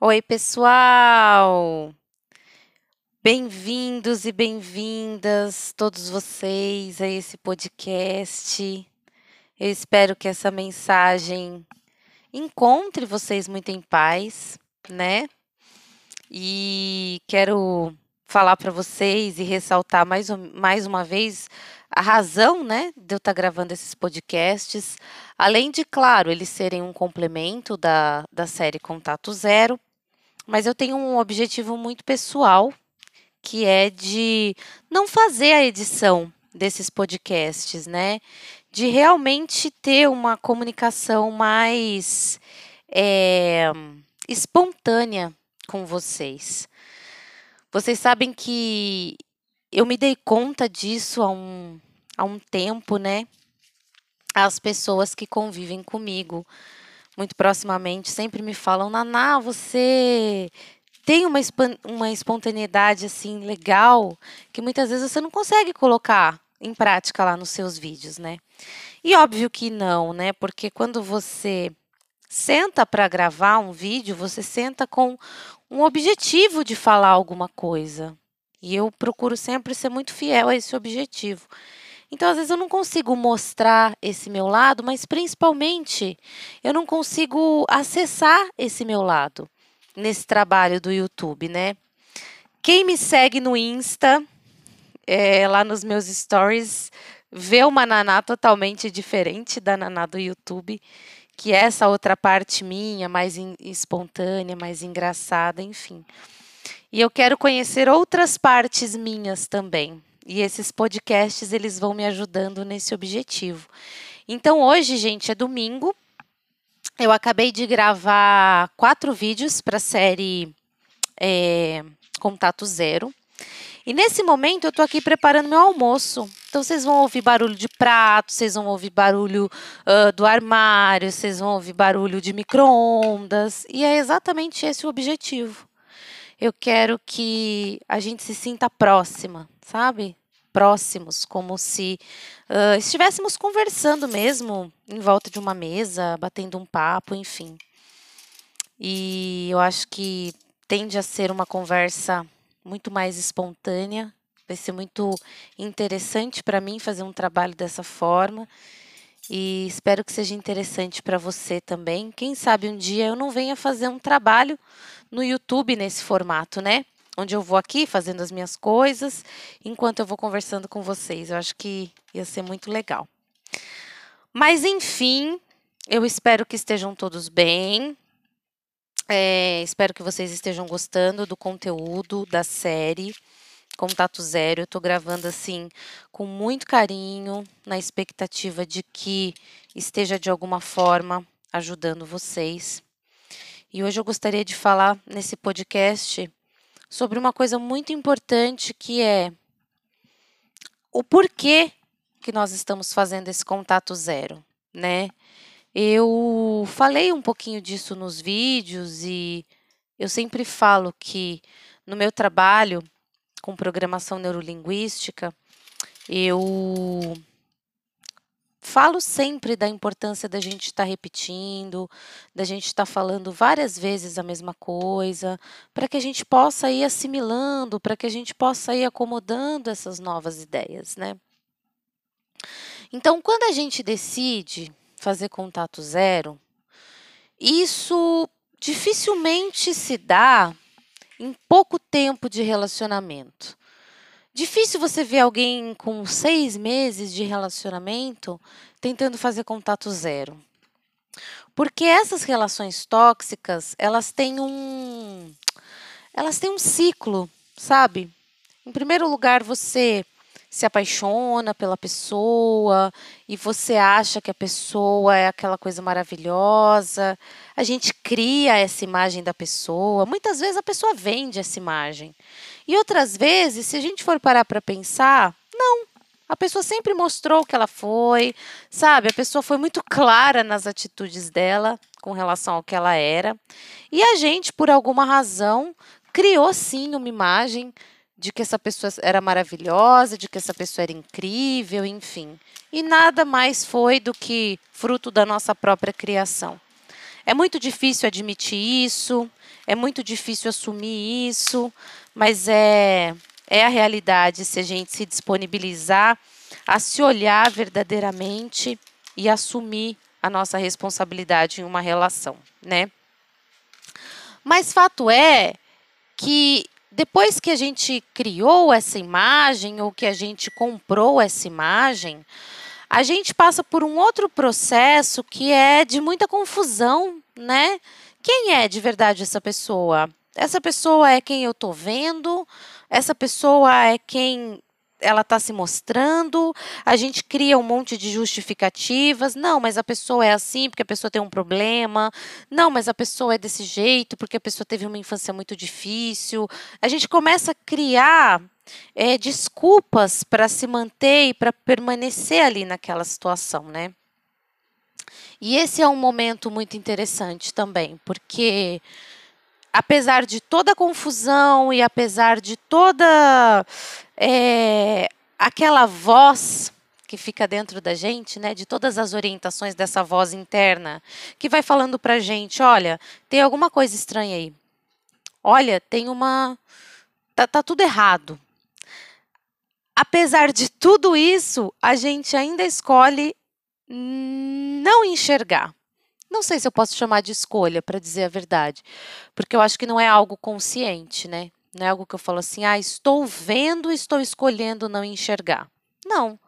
Oi, pessoal! Bem-vindos e bem-vindas, todos vocês, a esse podcast. Eu espero que essa mensagem encontre vocês muito em paz, né? E quero falar para vocês e ressaltar mais, mais uma vez a razão, né, de eu estar tá gravando esses podcasts, além de, claro, eles serem um complemento da, da série Contato Zero, mas eu tenho um objetivo muito pessoal, que é de não fazer a edição desses podcasts, né? De realmente ter uma comunicação mais é, espontânea com vocês. Vocês sabem que eu me dei conta disso há um, há um tempo, né? As pessoas que convivem comigo muito proximamente sempre me falam: Naná, você tem uma, uma espontaneidade assim legal que muitas vezes você não consegue colocar em prática lá nos seus vídeos, né? E óbvio que não, né? Porque quando você senta para gravar um vídeo, você senta com um objetivo de falar alguma coisa. E eu procuro sempre ser muito fiel a esse objetivo. Então, às vezes, eu não consigo mostrar esse meu lado, mas principalmente eu não consigo acessar esse meu lado nesse trabalho do YouTube, né? Quem me segue no Insta, é, lá nos meus stories, vê uma Naná totalmente diferente da Naná do YouTube, que é essa outra parte minha, mais espontânea, mais engraçada, enfim. E eu quero conhecer outras partes minhas também. E esses podcasts eles vão me ajudando nesse objetivo. Então hoje, gente, é domingo. Eu acabei de gravar quatro vídeos para a série é, Contato Zero. E nesse momento eu estou aqui preparando meu almoço. Então vocês vão ouvir barulho de prato, vocês vão ouvir barulho uh, do armário, vocês vão ouvir barulho de micro-ondas. E é exatamente esse o objetivo eu quero que a gente se sinta próxima, sabe? Próximos, como se uh, estivéssemos conversando mesmo em volta de uma mesa, batendo um papo, enfim. E eu acho que tende a ser uma conversa muito mais espontânea. Vai ser muito interessante para mim fazer um trabalho dessa forma. E espero que seja interessante para você também. Quem sabe um dia eu não venha fazer um trabalho no YouTube nesse formato, né? Onde eu vou aqui fazendo as minhas coisas enquanto eu vou conversando com vocês. Eu acho que ia ser muito legal. Mas enfim, eu espero que estejam todos bem. É, espero que vocês estejam gostando do conteúdo da série Contato Zero. Eu estou gravando assim com muito carinho, na expectativa de que esteja de alguma forma ajudando vocês. E hoje eu gostaria de falar nesse podcast sobre uma coisa muito importante que é o porquê que nós estamos fazendo esse contato zero, né? Eu falei um pouquinho disso nos vídeos e eu sempre falo que no meu trabalho com programação neurolinguística, eu falo sempre da importância da gente estar tá repetindo, da gente estar tá falando várias vezes a mesma coisa, para que a gente possa ir assimilando, para que a gente possa ir acomodando essas novas ideias, né? Então, quando a gente decide fazer contato zero, isso dificilmente se dá em pouco tempo de relacionamento. Difícil você ver alguém com seis meses de relacionamento tentando fazer contato zero. Porque essas relações tóxicas, elas têm um. Elas têm um ciclo, sabe? Em primeiro lugar, você se apaixona pela pessoa e você acha que a pessoa é aquela coisa maravilhosa. A gente cria essa imagem da pessoa. Muitas vezes a pessoa vende essa imagem. E outras vezes, se a gente for parar para pensar, não. A pessoa sempre mostrou o que ela foi, sabe? A pessoa foi muito clara nas atitudes dela com relação ao que ela era. E a gente, por alguma razão, criou sim uma imagem de que essa pessoa era maravilhosa, de que essa pessoa era incrível, enfim. E nada mais foi do que fruto da nossa própria criação. É muito difícil admitir isso, É muito difícil assumir isso, mas é, é a realidade se a gente se disponibilizar a se olhar verdadeiramente e assumir a nossa responsabilidade em uma relação, né? Mas fato é que depois que a gente criou essa imagem ou que a gente comprou essa imagem, a gente passa por um outro processo que é de muita confusão, né? Quem é de verdade essa pessoa? Essa pessoa é quem eu estou vendo? Essa pessoa é quem ela está se mostrando, a gente cria um monte de justificativas. Não, mas a pessoa é assim porque a pessoa tem um problema. Não, mas a pessoa é desse jeito porque a pessoa teve uma infância muito difícil. A gente começa a criar é, desculpas para se manter e para permanecer ali naquela situação, né? E esse é um momento muito interessante também, porque apesar de toda a confusão e apesar de toda é, aquela voz que fica dentro da gente, né, de todas as orientações dessa voz interna, que vai falando para a gente, olha, tem alguma coisa estranha aí. Olha, tem uma, tá, tá tudo errado. Apesar de tudo isso, a gente ainda escolhe não enxergar. Não sei se eu posso chamar de escolha, para dizer a verdade, porque eu acho que não é algo consciente, né? Não é algo que eu falo assim, ah, estou vendo, estou escolhendo não enxergar. Não.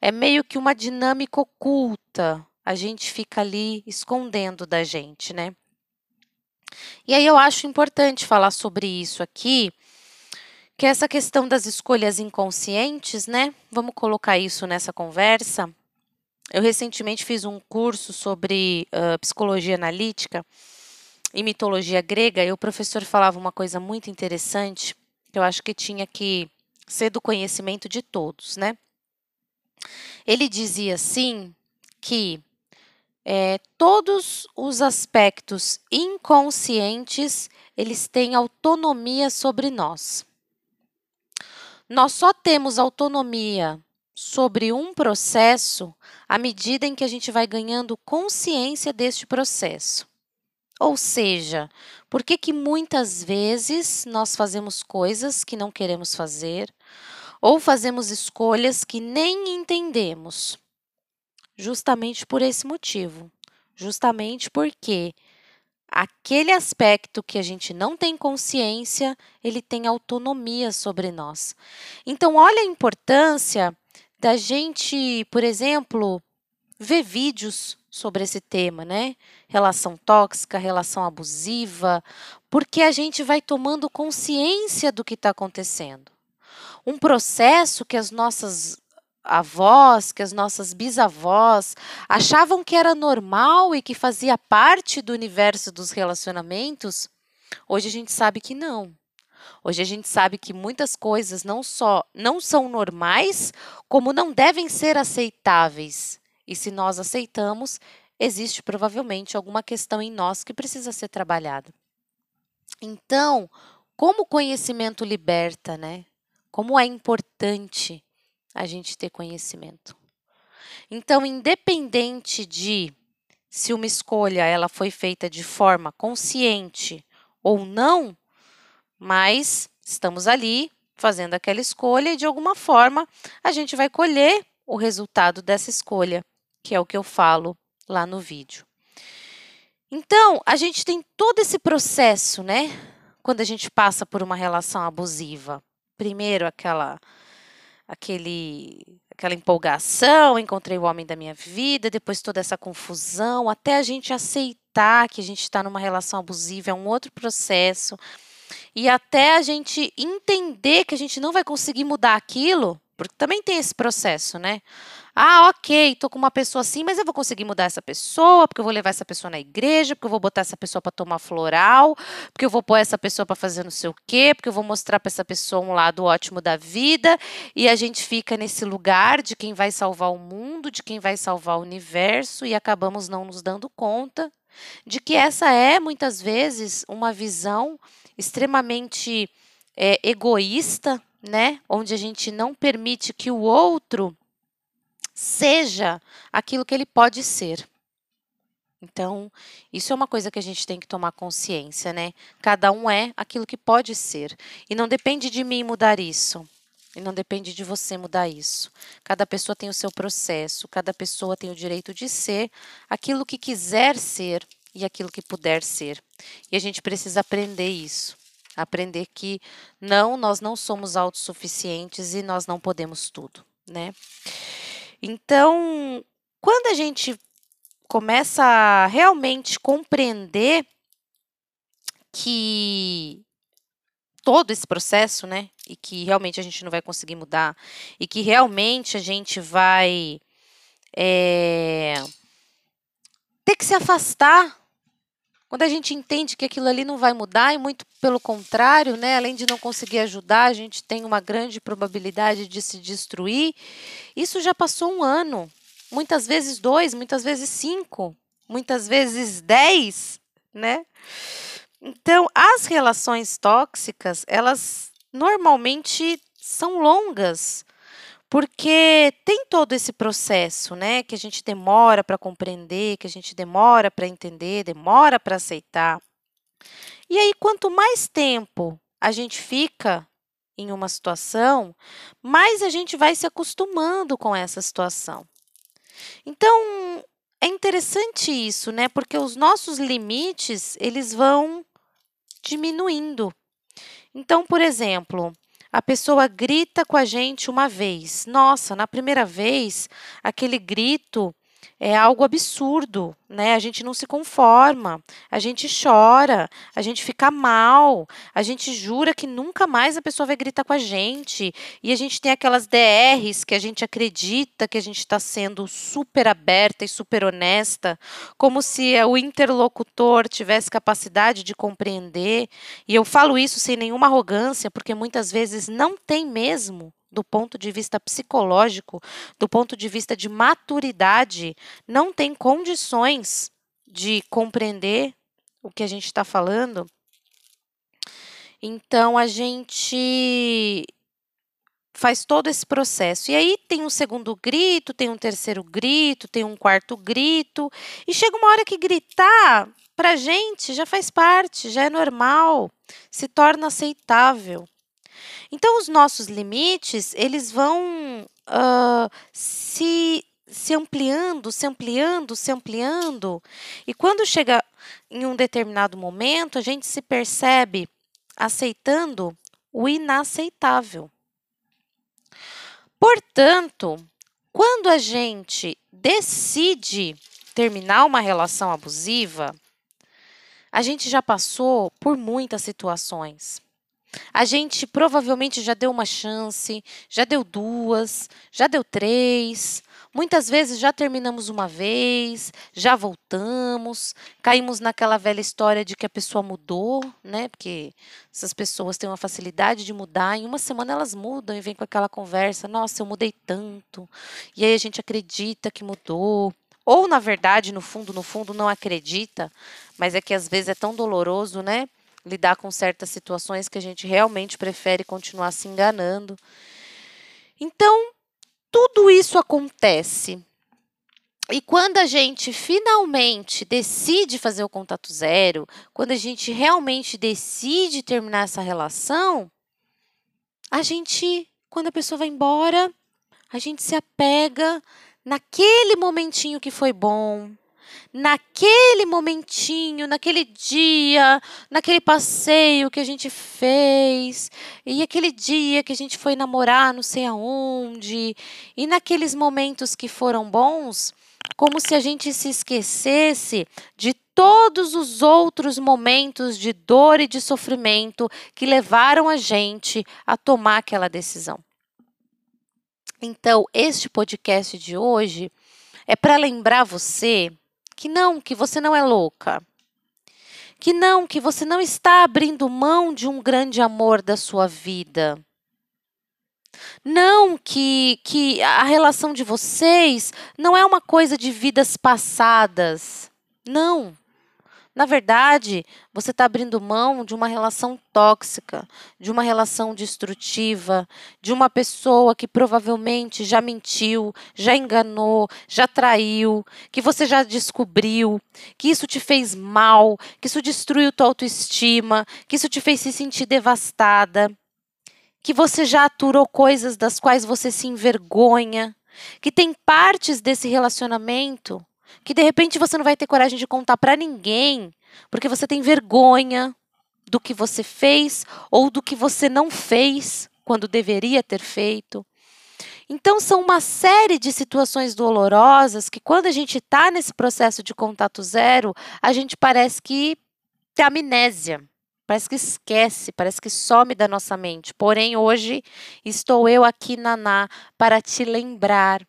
É meio que uma dinâmica oculta. A gente fica ali escondendo da gente, né? E aí eu acho importante falar sobre isso aqui, que é essa questão das escolhas inconscientes, né? Vamos colocar isso nessa conversa. Eu recentemente fiz um curso sobre uh, psicologia analítica e mitologia grega, o professor falava uma coisa muito interessante, que eu acho que tinha que ser do conhecimento de todos, né? Ele dizia assim que é, todos os aspectos inconscientes eles têm autonomia sobre nós. Nós só temos autonomia sobre um processo à medida em que a gente vai ganhando consciência deste processo. Ou seja, por que, que muitas vezes nós fazemos coisas que não queremos fazer ou fazemos escolhas que nem entendemos? Justamente por esse motivo. Justamente porque aquele aspecto que a gente não tem consciência, ele tem autonomia sobre nós. Então, olha a importância da gente, por exemplo, ver vídeos sobre esse tema, né? Relação tóxica, relação abusiva, porque a gente vai tomando consciência do que está acontecendo. Um processo que as nossas avós, que as nossas bisavós achavam que era normal e que fazia parte do universo dos relacionamentos, hoje a gente sabe que não. Hoje a gente sabe que muitas coisas não só não são normais, como não devem ser aceitáveis. E se nós aceitamos, existe provavelmente alguma questão em nós que precisa ser trabalhada. Então, como o conhecimento liberta, né? Como é importante a gente ter conhecimento. Então, independente de se uma escolha ela foi feita de forma consciente ou não, mas estamos ali fazendo aquela escolha e de alguma forma a gente vai colher o resultado dessa escolha que é o que eu falo lá no vídeo. Então, a gente tem todo esse processo, né? Quando a gente passa por uma relação abusiva. Primeiro, aquela aquele aquela empolgação, encontrei o homem da minha vida, depois toda essa confusão, até a gente aceitar que a gente está numa relação abusiva, é um outro processo. E até a gente entender que a gente não vai conseguir mudar aquilo, porque também tem esse processo, né? Ah, ok, tô com uma pessoa assim, mas eu vou conseguir mudar essa pessoa, porque eu vou levar essa pessoa na igreja, porque eu vou botar essa pessoa para tomar floral, porque eu vou pôr essa pessoa para fazer não sei o quê, porque eu vou mostrar para essa pessoa um lado ótimo da vida, e a gente fica nesse lugar de quem vai salvar o mundo, de quem vai salvar o universo, e acabamos não nos dando conta de que essa é muitas vezes uma visão extremamente é, egoísta né? Onde a gente não permite que o outro seja aquilo que ele pode ser. Então, isso é uma coisa que a gente tem que tomar consciência, né? Cada um é aquilo que pode ser. E não depende de mim mudar isso. E não depende de você mudar isso. Cada pessoa tem o seu processo, cada pessoa tem o direito de ser aquilo que quiser ser e aquilo que puder ser. E a gente precisa aprender isso. Aprender que não, nós não somos autossuficientes e nós não podemos tudo, né? Então, quando a gente começa a realmente compreender que todo esse processo, né? E que realmente a gente não vai conseguir mudar, e que realmente a gente vai é, ter que se afastar. Quando a gente entende que aquilo ali não vai mudar, e muito pelo contrário, né? Além de não conseguir ajudar, a gente tem uma grande probabilidade de se destruir. Isso já passou um ano, muitas vezes dois, muitas vezes cinco, muitas vezes dez, né? Então, as relações tóxicas, elas normalmente são longas, porque tem todo esse processo, né, que a gente demora para compreender, que a gente demora para entender, demora para aceitar. E aí, quanto mais tempo a gente fica em uma situação, mais a gente vai se acostumando com essa situação. Então, é interessante isso, né? Porque os nossos limites, eles vão diminuindo. Então, por exemplo, a pessoa grita com a gente uma vez. Nossa, na primeira vez, aquele grito é algo absurdo, né? A gente não se conforma, a gente chora, a gente fica mal, a gente jura que nunca mais a pessoa vai gritar com a gente. E a gente tem aquelas DRs que a gente acredita que a gente está sendo super aberta e super honesta, como se o interlocutor tivesse capacidade de compreender. E eu falo isso sem nenhuma arrogância, porque muitas vezes não tem mesmo do ponto de vista psicológico, do ponto de vista de maturidade, não tem condições de compreender o que a gente está falando. Então a gente faz todo esse processo. E aí tem um segundo grito, tem um terceiro grito, tem um quarto grito, e chega uma hora que gritar para gente já faz parte, já é normal, se torna aceitável. Então, os nossos limites, eles vão uh, se, se ampliando, se ampliando, se ampliando. E quando chega em um determinado momento, a gente se percebe aceitando o inaceitável. Portanto, quando a gente decide terminar uma relação abusiva, a gente já passou por muitas situações. A gente provavelmente já deu uma chance, já deu duas, já deu três. Muitas vezes já terminamos uma vez, já voltamos, caímos naquela velha história de que a pessoa mudou, né? Porque essas pessoas têm uma facilidade de mudar, em uma semana elas mudam e vem com aquela conversa: nossa, eu mudei tanto. E aí a gente acredita que mudou. Ou, na verdade, no fundo, no fundo, não acredita, mas é que às vezes é tão doloroso, né? Lidar com certas situações que a gente realmente prefere continuar se enganando. Então, tudo isso acontece. E quando a gente finalmente decide fazer o contato zero, quando a gente realmente decide terminar essa relação, a gente, quando a pessoa vai embora, a gente se apega naquele momentinho que foi bom, naquele momentinho, naquele dia, naquele passeio que a gente fez, e aquele dia que a gente foi namorar não sei aonde, e naqueles momentos que foram bons, como se a gente se esquecesse de todos os outros momentos de dor e de sofrimento que levaram a gente a tomar aquela decisão. Então, este podcast de hoje é para lembrar você que não, que você não é louca. Que não, que você não está abrindo mão de um grande amor da sua vida. Não, que, que a relação de vocês não é uma coisa de vidas passadas. Não. Na verdade, você está abrindo mão de uma relação tóxica, de uma relação destrutiva, de uma pessoa que provavelmente já mentiu, já enganou, já traiu, que você já descobriu, que isso te fez mal, que isso destruiu tua autoestima, que isso te fez se sentir devastada, que você já aturou coisas das quais você se envergonha, que tem partes desse relacionamento que de repente você não vai ter coragem de contar para ninguém, porque você tem vergonha do que você fez ou do que você não fez quando deveria ter feito. Então, são uma série de situações dolorosas que, quando a gente está nesse processo de contato zero, a gente parece que tem amnésia, parece que esquece, parece que some da nossa mente. Porém, hoje estou eu aqui, Naná, para te lembrar.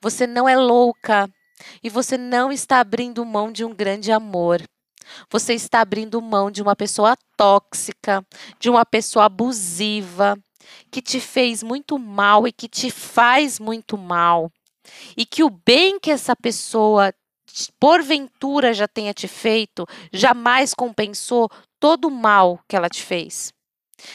Você não é louca, e você não está abrindo mão de um grande amor. Você está abrindo mão de uma pessoa tóxica, de uma pessoa abusiva, que te fez muito mal e que te faz muito mal. E que o bem que essa pessoa, porventura, já tenha te feito, jamais compensou todo o mal que ela te fez.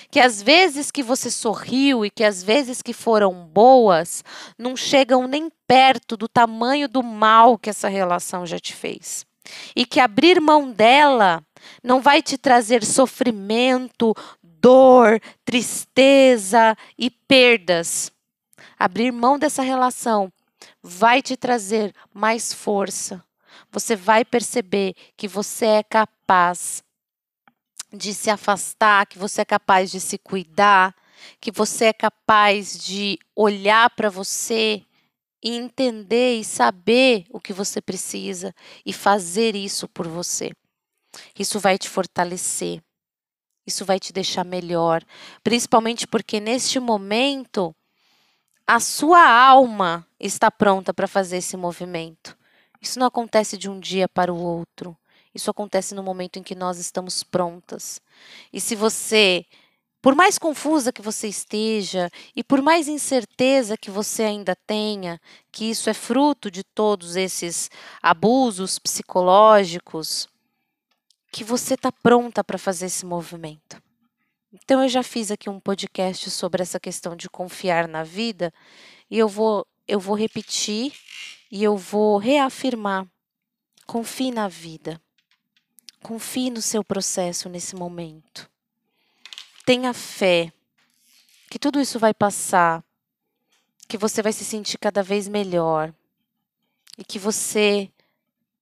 Que as vezes que você sorriu e que as vezes que foram boas não chegam nem perto do tamanho do mal que essa relação já te fez. E que abrir mão dela não vai te trazer sofrimento, dor, tristeza e perdas. Abrir mão dessa relação vai te trazer mais força. Você vai perceber que você é capaz de se afastar, que você é capaz de se cuidar, que você é capaz de olhar para você e entender e saber o que você precisa e fazer isso por você. Isso vai te fortalecer. Isso vai te deixar melhor, principalmente porque neste momento a sua alma está pronta para fazer esse movimento. Isso não acontece de um dia para o outro. Isso acontece no momento em que nós estamos prontas. E se você, por mais confusa que você esteja e por mais incerteza que você ainda tenha, que isso é fruto de todos esses abusos psicológicos, que você está pronta para fazer esse movimento. Então eu já fiz aqui um podcast sobre essa questão de confiar na vida e eu vou eu vou repetir e eu vou reafirmar. Confie na vida. Confie no seu processo nesse momento. Tenha fé que tudo isso vai passar, que você vai se sentir cada vez melhor e que você,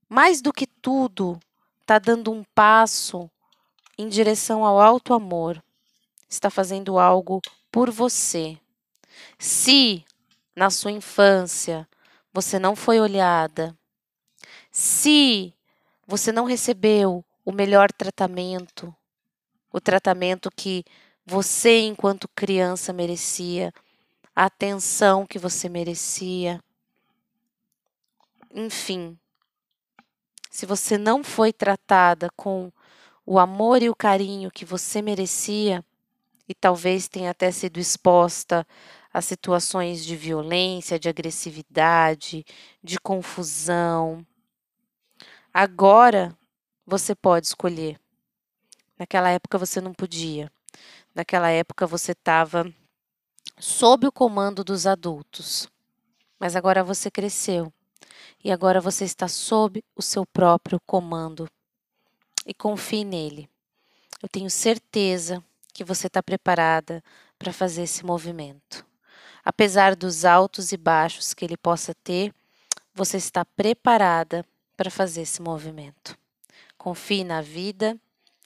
mais do que tudo, está dando um passo em direção ao alto amor. Está fazendo algo por você. Se na sua infância você não foi olhada, se você não recebeu o melhor tratamento, o tratamento que você, enquanto criança, merecia, a atenção que você merecia. Enfim, se você não foi tratada com o amor e o carinho que você merecia, e talvez tenha até sido exposta a situações de violência, de agressividade, de confusão. Agora você pode escolher. Naquela época você não podia. Naquela época você estava sob o comando dos adultos. Mas agora você cresceu e agora você está sob o seu próprio comando. E confie nele. Eu tenho certeza que você está preparada para fazer esse movimento. Apesar dos altos e baixos que ele possa ter, você está preparada para fazer esse movimento. Confie na vida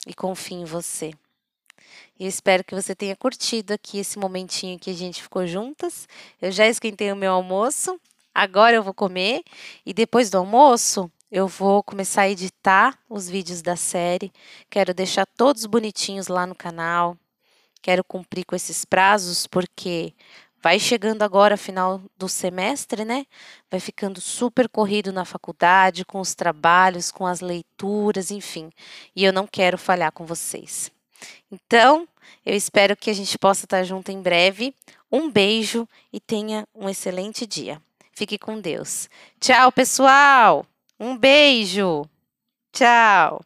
e confie em você. E espero que você tenha curtido aqui esse momentinho que a gente ficou juntas. Eu já esquentei o meu almoço, agora eu vou comer e depois do almoço eu vou começar a editar os vídeos da série. Quero deixar todos bonitinhos lá no canal. Quero cumprir com esses prazos porque vai chegando agora final do semestre, né? Vai ficando super corrido na faculdade, com os trabalhos, com as leituras, enfim. E eu não quero falhar com vocês. Então, eu espero que a gente possa estar junto em breve. Um beijo e tenha um excelente dia. Fique com Deus. Tchau, pessoal. Um beijo. Tchau.